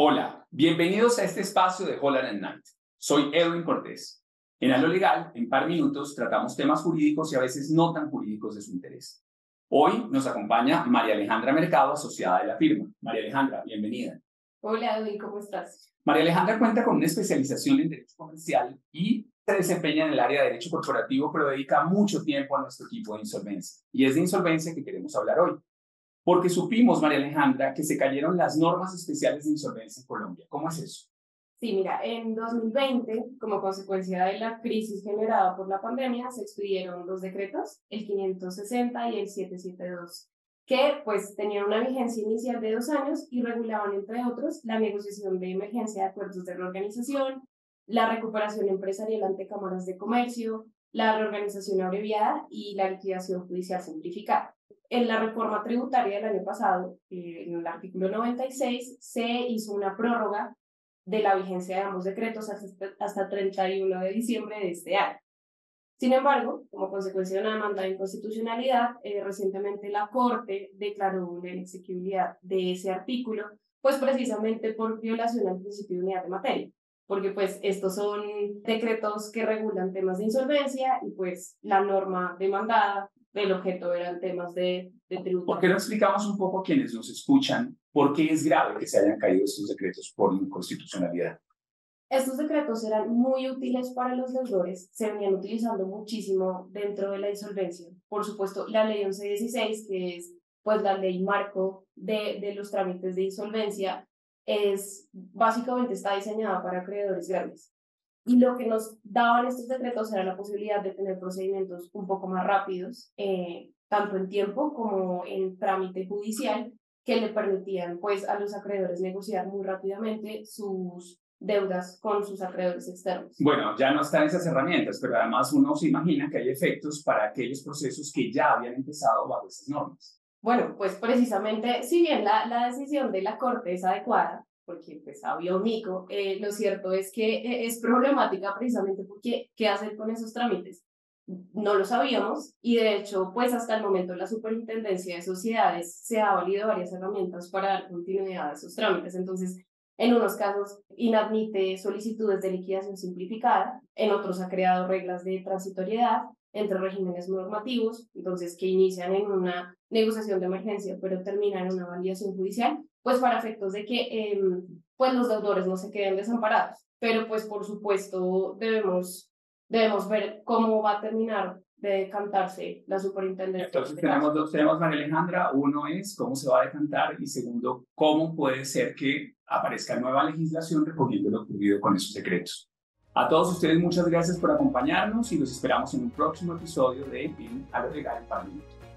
Hola, bienvenidos a este espacio de Holland Night. Soy Edwin Cortés. En A lo Legal, en par minutos, tratamos temas jurídicos y a veces no tan jurídicos de su interés. Hoy nos acompaña María Alejandra Mercado, asociada de la firma. María Alejandra, bienvenida. Hola, Edwin, ¿cómo estás? María Alejandra cuenta con una especialización en Derecho Comercial y se desempeña en el área de Derecho Corporativo, pero dedica mucho tiempo a nuestro equipo de insolvencia. Y es de insolvencia que queremos hablar hoy porque supimos, María Alejandra, que se cayeron las normas especiales de insolvencia en Colombia. ¿Cómo es eso? Sí, mira, en 2020, como consecuencia de la crisis generada por la pandemia, se expidieron dos decretos, el 560 y el 772, que pues tenían una vigencia inicial de dos años y regulaban, entre otros, la negociación de emergencia de acuerdos de reorganización, la recuperación empresarial ante cámaras de comercio, la reorganización abreviada y la liquidación judicial simplificada. En la reforma tributaria del año pasado, eh, en el artículo 96, se hizo una prórroga de la vigencia de ambos decretos hasta, hasta 31 de diciembre de este año. Sin embargo, como consecuencia de una demanda de inconstitucionalidad, eh, recientemente la Corte declaró la inexequibilidad de ese artículo, pues precisamente por violación al principio de unidad de materia, porque pues estos son decretos que regulan temas de insolvencia y pues la norma demandada el objeto eran temas de, de tributo. ¿Por qué no explicamos un poco a quienes nos escuchan por qué es grave que se hayan caído estos decretos por inconstitucionalidad? Estos decretos eran muy útiles para los deudores, se venían utilizando muchísimo dentro de la insolvencia. Por supuesto, la ley 1116, que es pues la ley marco de, de los trámites de insolvencia, es básicamente está diseñada para acreedores grandes. Y lo que nos daban estos decretos era la posibilidad de tener procedimientos un poco más rápidos, eh, tanto en tiempo como en trámite judicial, que le permitían pues, a los acreedores negociar muy rápidamente sus deudas con sus acreedores externos. Bueno, ya no están esas herramientas, pero además uno se imagina que hay efectos para aquellos procesos que ya habían empezado bajo esas normas. Bueno, pues precisamente, si bien la, la decisión de la Corte es adecuada, porque pues había un mico, eh, lo cierto es que eh, es problemática precisamente porque ¿qué hacer con esos trámites? No lo sabíamos y de hecho pues hasta el momento la Superintendencia de Sociedades se ha valido varias herramientas para dar continuidad a esos trámites. Entonces, en unos casos inadmite solicitudes de liquidación simplificada, en otros ha creado reglas de transitoriedad entre regímenes normativos, entonces que inician en una negociación de emergencia pero terminan en una validación judicial pues para efectos de que em, pues los deudores no se queden desamparados. Pero pues por supuesto debemos, debemos ver cómo va a terminar de decantarse la superintendencia. Entonces tenemos dos temas, María Alejandra. Uno es cómo se va a decantar y segundo, cómo puede ser que aparezca nueva legislación recogiendo lo ocurrido con esos decretos. A todos ustedes muchas gracias por acompañarnos y los esperamos en un próximo episodio de En a lo legal para minutos.